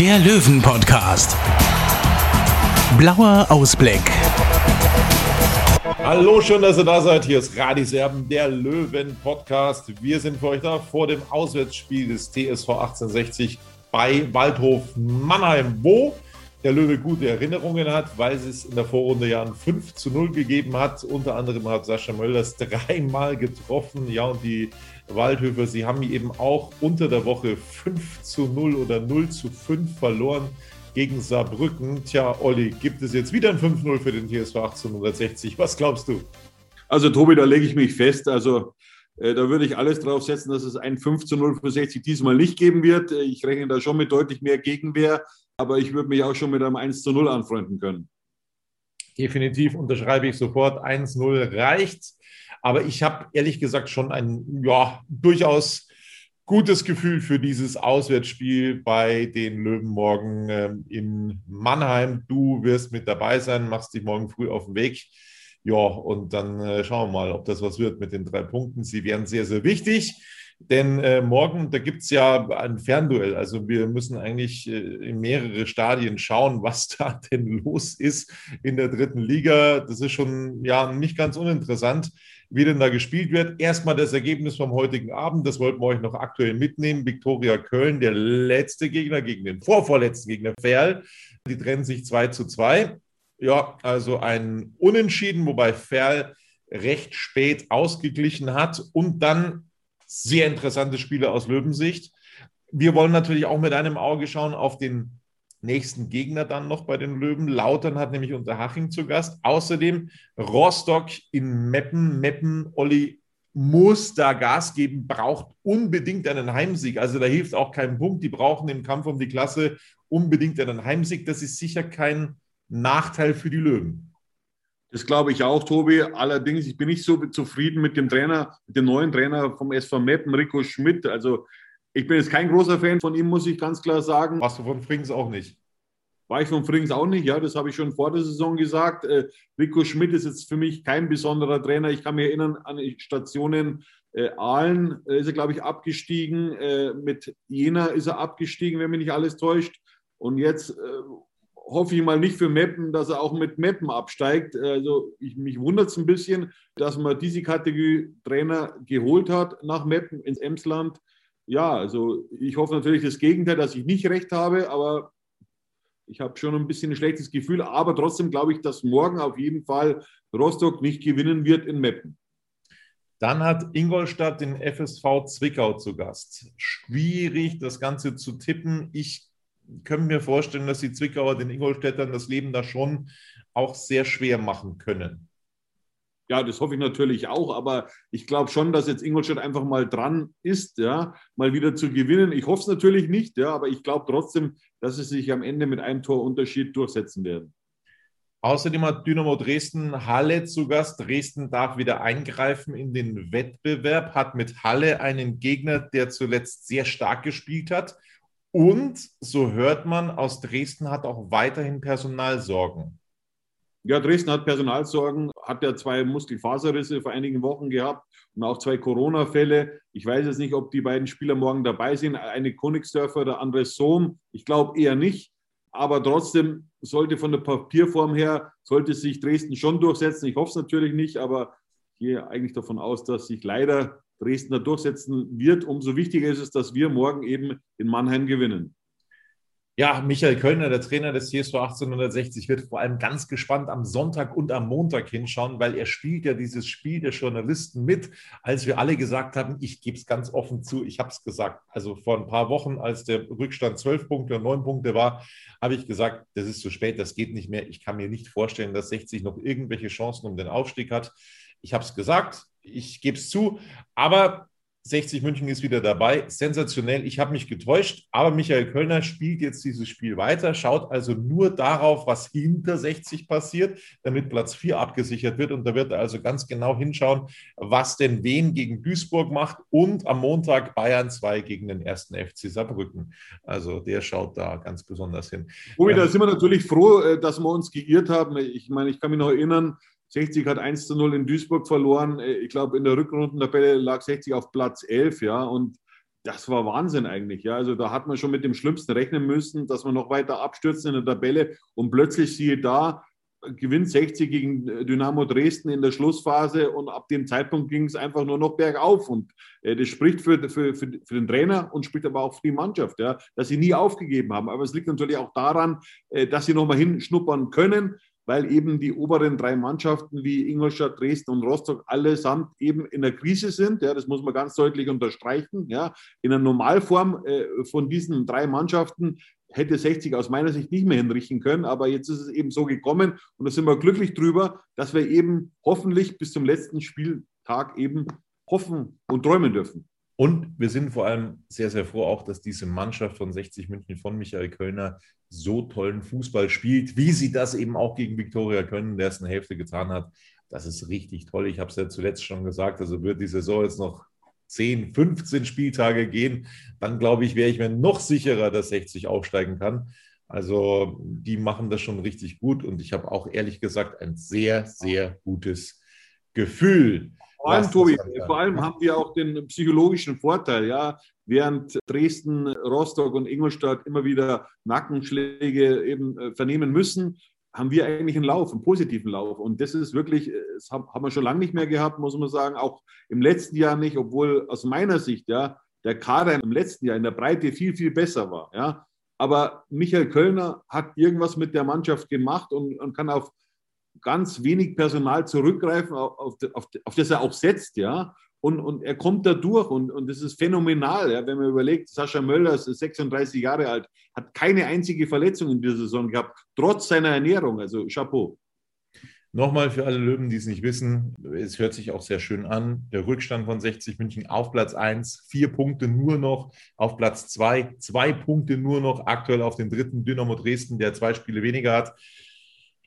der Löwen-Podcast. Blauer Ausblick. Hallo, schön, dass ihr da seid. Hier ist Radis Erben, der Löwen-Podcast. Wir sind für euch da vor dem Auswärtsspiel des TSV 1860 bei Waldhof Mannheim, wo der Löwe gute Erinnerungen hat, weil es in der Vorrunde ja ein 5 zu 0 gegeben hat. Unter anderem hat Sascha Mölders dreimal getroffen. Ja, und die Waldhöfer, sie haben eben auch unter der Woche 5 zu 0 oder 0 zu 5 verloren gegen Saarbrücken. Tja, Olli, gibt es jetzt wieder ein 5-0 für den TSV 1860? Was glaubst du? Also Tobi, da lege ich mich fest. Also äh, da würde ich alles drauf setzen, dass es ein 5 zu 0 für 60 diesmal nicht geben wird. Äh, Ich rechne da schon mit deutlich mehr Gegenwehr, aber ich würde mich auch schon mit einem 1 zu 0 anfreunden können. Definitiv unterschreibe ich sofort. 1-0 reicht. Aber ich habe ehrlich gesagt schon ein ja, durchaus gutes Gefühl für dieses Auswärtsspiel bei den Löwen morgen ähm, in Mannheim. Du wirst mit dabei sein, machst dich morgen früh auf den Weg. Ja, und dann äh, schauen wir mal, ob das was wird mit den drei Punkten. Sie wären sehr, sehr wichtig. Denn äh, morgen, da gibt es ja ein Fernduell. Also wir müssen eigentlich äh, in mehrere Stadien schauen, was da denn los ist in der dritten Liga. Das ist schon ja nicht ganz uninteressant, wie denn da gespielt wird. Erstmal das Ergebnis vom heutigen Abend, das wollten wir euch noch aktuell mitnehmen. Viktoria Köln, der letzte Gegner gegen den vorvorletzten Gegner Ferl. Die trennen sich 2 zu 2. Ja, also ein Unentschieden, wobei Ferl recht spät ausgeglichen hat und dann sehr interessante Spiele aus Löwensicht. Wir wollen natürlich auch mit einem Auge schauen auf den nächsten Gegner dann noch bei den Löwen. Lautern hat nämlich Unterhaching zu Gast. Außerdem Rostock in Meppen. Meppen, Olli muss da Gas geben, braucht unbedingt einen Heimsieg. Also da hilft auch kein Punkt. Die brauchen im Kampf um die Klasse unbedingt einen Heimsieg. Das ist sicher kein Nachteil für die Löwen. Das glaube ich auch, Tobi. Allerdings, ich bin nicht so zufrieden mit dem Trainer, mit dem neuen Trainer vom SV Meppen, Rico Schmidt. Also ich bin jetzt kein großer Fan von ihm, muss ich ganz klar sagen. Warst du von Frings auch nicht? War ich von Frings auch nicht, ja, das habe ich schon vor der Saison gesagt. Äh, Rico Schmidt ist jetzt für mich kein besonderer Trainer. Ich kann mich erinnern an Stationen äh, Aalen äh, ist er, glaube ich, abgestiegen. Äh, mit Jena ist er abgestiegen, wenn mich nicht alles täuscht. Und jetzt äh, hoffe ich mal nicht für Meppen, dass er auch mit Meppen absteigt. Also ich, mich wundert es ein bisschen, dass man diese Kategorie Trainer geholt hat nach Meppen ins Emsland. Ja, also ich hoffe natürlich das Gegenteil, dass ich nicht recht habe, aber ich habe schon ein bisschen ein schlechtes Gefühl. Aber trotzdem glaube ich, dass morgen auf jeden Fall Rostock nicht gewinnen wird in Meppen. Dann hat Ingolstadt den FSV Zwickau zu Gast. Schwierig, das Ganze zu tippen. Ich könnte mir vorstellen, dass die Zwickauer den Ingolstädtern das Leben da schon auch sehr schwer machen können. Ja, das hoffe ich natürlich auch, aber ich glaube schon, dass jetzt Ingolstadt einfach mal dran ist, ja, mal wieder zu gewinnen. Ich hoffe es natürlich nicht, ja, aber ich glaube trotzdem, dass sie sich am Ende mit einem Torunterschied durchsetzen werden. Außerdem hat Dynamo Dresden Halle zu Gast. Dresden darf wieder eingreifen in den Wettbewerb, hat mit Halle einen Gegner, der zuletzt sehr stark gespielt hat. Und so hört man, aus Dresden hat auch weiterhin Personalsorgen. Ja, Dresden hat Personalsorgen, hat ja zwei Muskelfaserrisse vor einigen Wochen gehabt und auch zwei Corona-Fälle. Ich weiß jetzt nicht, ob die beiden Spieler morgen dabei sind. Eine Königsdörfer, der andere Sohm. Ich glaube eher nicht. Aber trotzdem sollte von der Papierform her, sollte sich Dresden schon durchsetzen. Ich hoffe es natürlich nicht, aber ich gehe eigentlich davon aus, dass sich leider Dresden da durchsetzen wird. Umso wichtiger ist es, dass wir morgen eben in Mannheim gewinnen. Ja, Michael Kölner, der Trainer des CSV 1860, wird vor allem ganz gespannt am Sonntag und am Montag hinschauen, weil er spielt ja dieses Spiel der Journalisten mit, als wir alle gesagt haben, ich gebe es ganz offen zu, ich habe es gesagt. Also vor ein paar Wochen, als der Rückstand zwölf Punkte und neun Punkte war, habe ich gesagt, das ist zu spät, das geht nicht mehr. Ich kann mir nicht vorstellen, dass 60 noch irgendwelche Chancen um den Aufstieg hat. Ich habe es gesagt, ich gebe es zu, aber 60 München ist wieder dabei. Sensationell. Ich habe mich getäuscht, aber Michael Kölner spielt jetzt dieses Spiel weiter, schaut also nur darauf, was hinter 60 passiert, damit Platz 4 abgesichert wird. Und da wird er also ganz genau hinschauen, was denn wen gegen Duisburg macht und am Montag Bayern 2 gegen den ersten FC Saarbrücken. Also der schaut da ganz besonders hin. Ui, da sind wir natürlich froh, äh, dass wir uns geirrt haben. Ich meine, ich kann mich noch erinnern, 60 hat 1 zu 0 in Duisburg verloren. Äh, ich glaube, in der Rückrundentabelle lag 60 auf Platz 11, ja. Und das war Wahnsinn eigentlich, ja. Also da hat man schon mit dem Schlimmsten rechnen müssen, dass man noch weiter abstürzen in der Tabelle. Und plötzlich siehe da, gewinnt 60 gegen äh, Dynamo Dresden in der Schlussphase und ab dem Zeitpunkt ging es einfach nur noch bergauf. Und äh, das spricht für, für, für, für, den Trainer und spricht aber auch für die Mannschaft, ja, dass sie nie aufgegeben haben. Aber es liegt natürlich auch daran, äh, dass sie nochmal hinschnuppern können weil eben die oberen drei Mannschaften wie Ingolstadt, Dresden und Rostock allesamt eben in der Krise sind. Ja, das muss man ganz deutlich unterstreichen. Ja, in der Normalform äh, von diesen drei Mannschaften hätte 60 aus meiner Sicht nicht mehr hinrichten können, aber jetzt ist es eben so gekommen und da sind wir glücklich drüber, dass wir eben hoffentlich bis zum letzten Spieltag eben hoffen und träumen dürfen. Und wir sind vor allem sehr, sehr froh auch, dass diese Mannschaft von 60 München von Michael Kölner so tollen Fußball spielt, wie sie das eben auch gegen Viktoria Köln in der ersten Hälfte getan hat. Das ist richtig toll. Ich habe es ja zuletzt schon gesagt. Also wird die Saison jetzt noch 10, 15 Spieltage gehen, dann glaube ich, wäre ich mir noch sicherer, dass 60 aufsteigen kann. Also die machen das schon richtig gut und ich habe auch ehrlich gesagt ein sehr, sehr gutes Gefühl. Vor allem, Tobi, vor allem haben wir auch den psychologischen Vorteil, ja, während Dresden, Rostock und Ingolstadt immer wieder Nackenschläge eben äh, vernehmen müssen, haben wir eigentlich einen Lauf, einen positiven Lauf. Und das ist wirklich, äh, das haben wir schon lange nicht mehr gehabt, muss man sagen, auch im letzten Jahr nicht, obwohl aus meiner Sicht, ja, der Kader im letzten Jahr in der Breite viel, viel besser war, ja. Aber Michael Kölner hat irgendwas mit der Mannschaft gemacht und, und kann auf ganz wenig Personal zurückgreifen, auf, auf, auf das er auch setzt, ja. Und, und er kommt da durch und, und das ist phänomenal, ja, wenn man überlegt, Sascha Möller ist 36 Jahre alt, hat keine einzige Verletzung in dieser Saison gehabt, trotz seiner Ernährung. Also Chapeau. Nochmal für alle Löwen, die es nicht wissen, es hört sich auch sehr schön an. Der Rückstand von 60 München auf Platz 1, vier Punkte nur noch auf Platz 2, zwei Punkte nur noch aktuell auf den dritten Dynamo Dresden, der zwei Spiele weniger hat.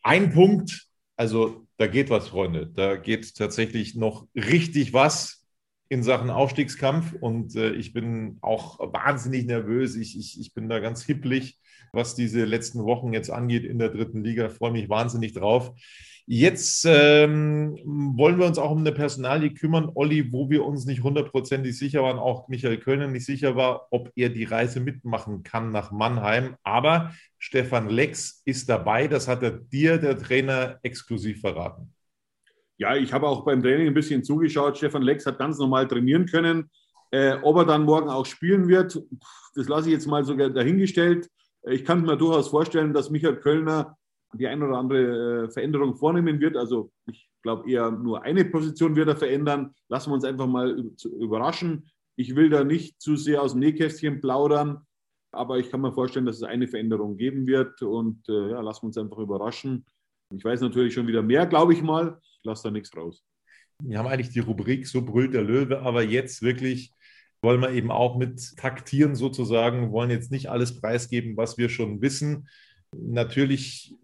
Ein Punkt also da geht was, Freunde. Da geht tatsächlich noch richtig was in Sachen Aufstiegskampf und äh, ich bin auch wahnsinnig nervös. Ich, ich, ich bin da ganz hipplig, was diese letzten Wochen jetzt angeht in der dritten Liga. Freue mich wahnsinnig drauf. Jetzt ähm, wollen wir uns auch um eine Personalie kümmern, Olli, wo wir uns nicht hundertprozentig sicher waren, auch Michael Kölner nicht sicher war, ob er die Reise mitmachen kann nach Mannheim. Aber Stefan Lex ist dabei. Das hat er dir, der Trainer, exklusiv verraten. Ja, ich habe auch beim Training ein bisschen zugeschaut. Stefan Lex hat ganz normal trainieren können. Äh, ob er dann morgen auch spielen wird, das lasse ich jetzt mal sogar dahingestellt. Ich kann mir durchaus vorstellen, dass Michael Kölner die ein oder andere äh, Veränderung vornehmen wird. Also ich glaube eher nur eine Position wird er verändern. Lassen wir uns einfach mal überraschen. Ich will da nicht zu sehr aus dem Nähkästchen plaudern, aber ich kann mir vorstellen, dass es eine Veränderung geben wird und äh, ja, lassen wir uns einfach überraschen. Ich weiß natürlich schon wieder mehr, glaube ich mal. Ich lasse da nichts raus. Wir haben eigentlich die Rubrik So brüllt der Löwe, aber jetzt wirklich wollen wir eben auch mit taktieren sozusagen, wollen jetzt nicht alles preisgeben, was wir schon wissen. Natürlich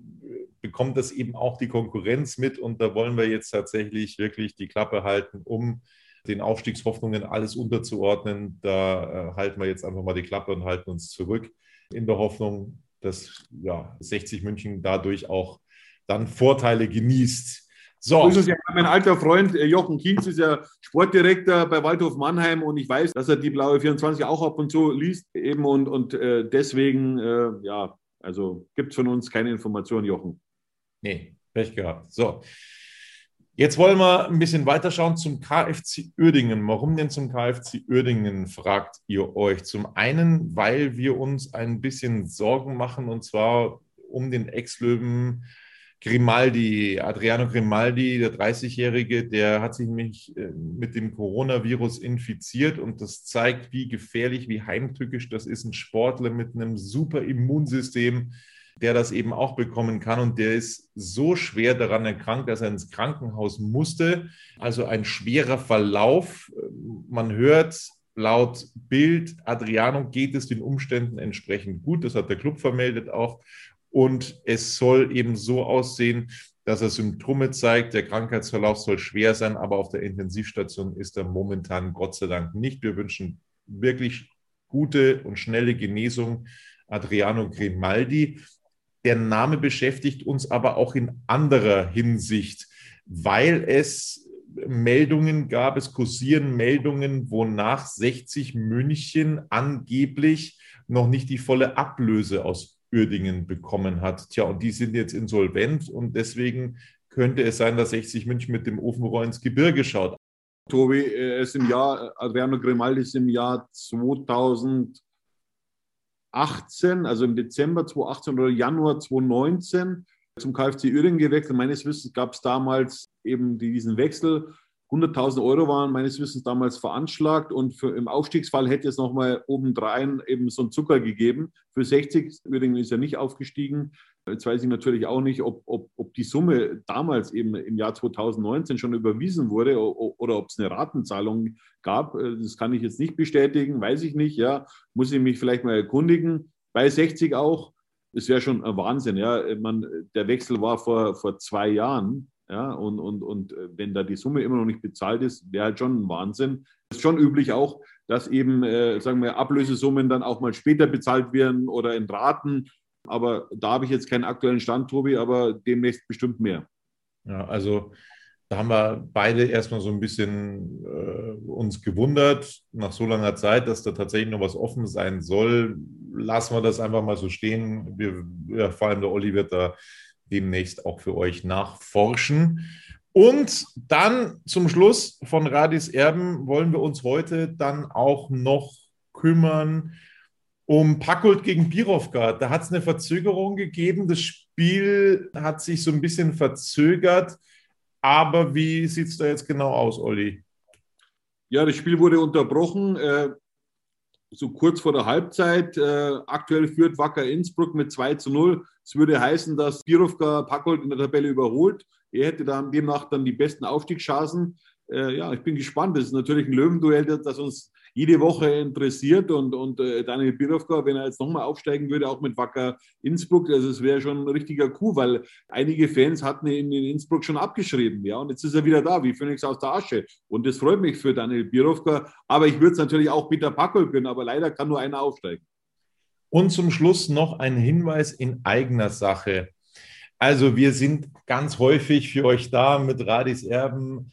bekommt das eben auch die Konkurrenz mit und da wollen wir jetzt tatsächlich wirklich die Klappe halten, um den Aufstiegshoffnungen alles unterzuordnen. Da äh, halten wir jetzt einfach mal die Klappe und halten uns zurück in der Hoffnung, dass ja, 60 München dadurch auch dann Vorteile genießt. So. so ja, mein alter Freund äh, Jochen Kienz ist ja Sportdirektor bei Waldhof Mannheim und ich weiß, dass er die Blaue 24 auch ab und zu liest eben und, und äh, deswegen, äh, ja, also gibt es von uns keine Informationen, Jochen. Nee, Pech gehabt. So. Jetzt wollen wir ein bisschen weiterschauen zum KFC Uerdingen. Warum denn zum KFC Uerdingen, fragt ihr euch. Zum einen, weil wir uns ein bisschen Sorgen machen und zwar um den Ex-Löwen Grimaldi, Adriano Grimaldi, der 30-Jährige, der hat sich nämlich äh, mit dem Coronavirus infiziert und das zeigt, wie gefährlich, wie heimtückisch das ist, ein Sportler mit einem super Immunsystem, der das eben auch bekommen kann. Und der ist so schwer daran erkrankt, dass er ins Krankenhaus musste. Also ein schwerer Verlauf. Man hört laut Bild, Adriano geht es den Umständen entsprechend gut. Das hat der Club vermeldet auch. Und es soll eben so aussehen, dass er Symptome zeigt. Der Krankheitsverlauf soll schwer sein, aber auf der Intensivstation ist er momentan Gott sei Dank nicht. Wir wünschen wirklich gute und schnelle Genesung Adriano Grimaldi. Der Name beschäftigt uns aber auch in anderer Hinsicht, weil es Meldungen gab, es kursieren Meldungen, wonach 60 München angeblich noch nicht die volle Ablöse aus Uerdingen bekommen hat. Tja, und die sind jetzt insolvent und deswegen könnte es sein, dass 60 München mit dem Ofenrohr ins Gebirge schaut. Tobi, ist im Jahr, Adriano Grimaldi ist im Jahr 2000 2018, also im Dezember 2018 oder Januar 2019 zum KfC Uerdingen gewechselt. Meines Wissens gab es damals eben diesen Wechsel. 100.000 Euro waren meines Wissens damals veranschlagt und für, im Aufstiegsfall hätte es nochmal obendrein eben so einen Zucker gegeben. Für 60, Uerdingen ist ja nicht aufgestiegen, Jetzt weiß ich natürlich auch nicht, ob, ob, ob die Summe damals eben im Jahr 2019 schon überwiesen wurde oder ob es eine Ratenzahlung gab. Das kann ich jetzt nicht bestätigen, weiß ich nicht. Ja, muss ich mich vielleicht mal erkundigen. Bei 60 auch. Das wäre schon ein Wahnsinn. Ja, man, der Wechsel war vor, vor zwei Jahren. Ja, und, und, und äh, wenn da die Summe immer noch nicht bezahlt ist, wäre halt schon ein Wahnsinn. Es ist schon üblich auch, dass eben, äh, sagen wir, Ablösesummen dann auch mal später bezahlt werden oder in Raten aber da habe ich jetzt keinen aktuellen Stand, Tobi, aber demnächst bestimmt mehr. Ja, also da haben wir beide erstmal so ein bisschen äh, uns gewundert, nach so langer Zeit, dass da tatsächlich noch was offen sein soll. Lassen wir das einfach mal so stehen. Wir, ja, vor allem der Olli wird da demnächst auch für euch nachforschen. Und dann zum Schluss von Radis Erben wollen wir uns heute dann auch noch kümmern um Pakult gegen Birovka. Da hat es eine Verzögerung gegeben. Das Spiel hat sich so ein bisschen verzögert. Aber wie sieht es da jetzt genau aus, Olli? Ja, das Spiel wurde unterbrochen. So kurz vor der Halbzeit. Äh, aktuell führt Wacker Innsbruck mit 2 zu 0. Es würde heißen, dass Birovka Pakult in der Tabelle überholt. Er hätte dann demnach dann die besten Aufstiegschancen. Äh, ja, ich bin gespannt. Das ist natürlich ein Löwenduell, das uns jede Woche interessiert und, und äh, Daniel Birovka, wenn er jetzt nochmal aufsteigen würde, auch mit Wacker Innsbruck, also es wäre schon ein richtiger Coup, weil einige Fans hatten ihn in Innsbruck schon abgeschrieben, ja, und jetzt ist er wieder da, wie Phoenix aus der Asche und das freut mich für Daniel Birovka, aber ich würde es natürlich auch Peter Packel gönnen, aber leider kann nur einer aufsteigen. Und zum Schluss noch ein Hinweis in eigener Sache. Also wir sind ganz häufig für euch da mit Radis Erben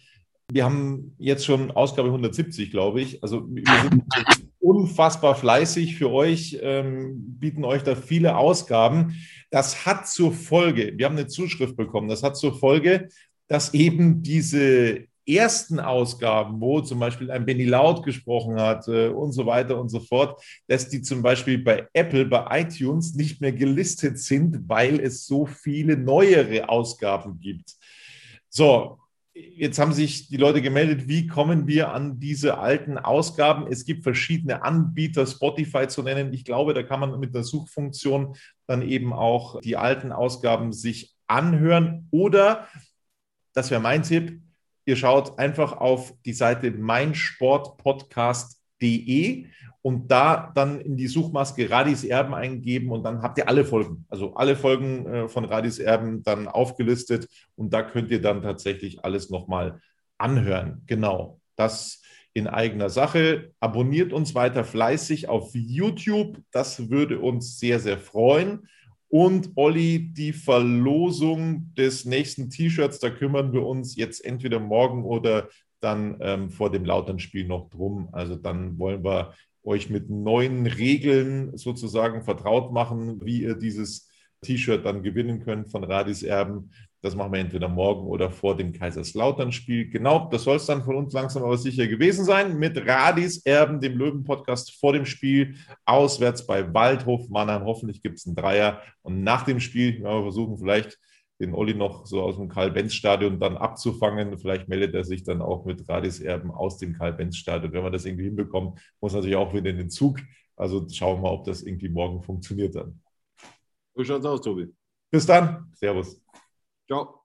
wir haben jetzt schon Ausgabe 170, glaube ich. Also wir sind unfassbar fleißig für euch, ähm, bieten euch da viele Ausgaben. Das hat zur Folge, wir haben eine Zuschrift bekommen, das hat zur Folge, dass eben diese ersten Ausgaben, wo zum Beispiel ein Benny Laut gesprochen hat äh, und so weiter und so fort, dass die zum Beispiel bei Apple, bei iTunes nicht mehr gelistet sind, weil es so viele neuere Ausgaben gibt. So, Jetzt haben sich die Leute gemeldet, wie kommen wir an diese alten Ausgaben? Es gibt verschiedene Anbieter, Spotify zu nennen. Ich glaube, da kann man mit der Suchfunktion dann eben auch die alten Ausgaben sich anhören. Oder, das wäre mein Tipp, ihr schaut einfach auf die Seite meinsportpodcast.de und da dann in die Suchmaske Radis Erben eingeben und dann habt ihr alle Folgen, also alle Folgen äh, von Radis Erben dann aufgelistet und da könnt ihr dann tatsächlich alles nochmal anhören. Genau, das in eigener Sache. Abonniert uns weiter fleißig auf YouTube, das würde uns sehr, sehr freuen. Und Olli, die Verlosung des nächsten T-Shirts, da kümmern wir uns jetzt entweder morgen oder dann ähm, vor dem Lautern-Spiel noch drum. Also dann wollen wir euch mit neuen Regeln sozusagen vertraut machen, wie ihr dieses T-Shirt dann gewinnen können von Radis Erben. Das machen wir entweder morgen oder vor dem Kaiserslautern-Spiel. Genau, das soll es dann von uns langsam aber sicher gewesen sein. Mit Radis Erben, dem Löwen-Podcast vor dem Spiel, auswärts bei Waldhof Mannheim. Hoffentlich gibt es einen Dreier. Und nach dem Spiel wir versuchen, vielleicht den Olli noch so aus dem Karl-Benz-Stadion dann abzufangen. Vielleicht meldet er sich dann auch mit Radis Erben aus dem Karl-Benz-Stadion. Wenn wir das irgendwie hinbekommen, muss natürlich auch wieder in den Zug. Also schauen wir mal, ob das irgendwie morgen funktioniert dann. So schaut's aus, Tobi. Bis dann. Servus. Ciao.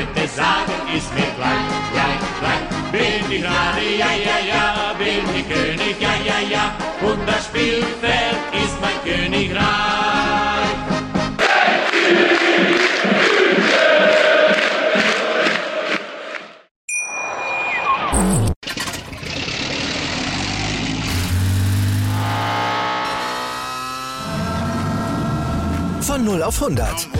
Leute sagen, ist mir gleich, gleich, gleich. Bin ich Radi, ja, ja, ja, bin ich König, ja, ja, ja, und das Spielfeld ist mein Königreich. Von 0 auf 100.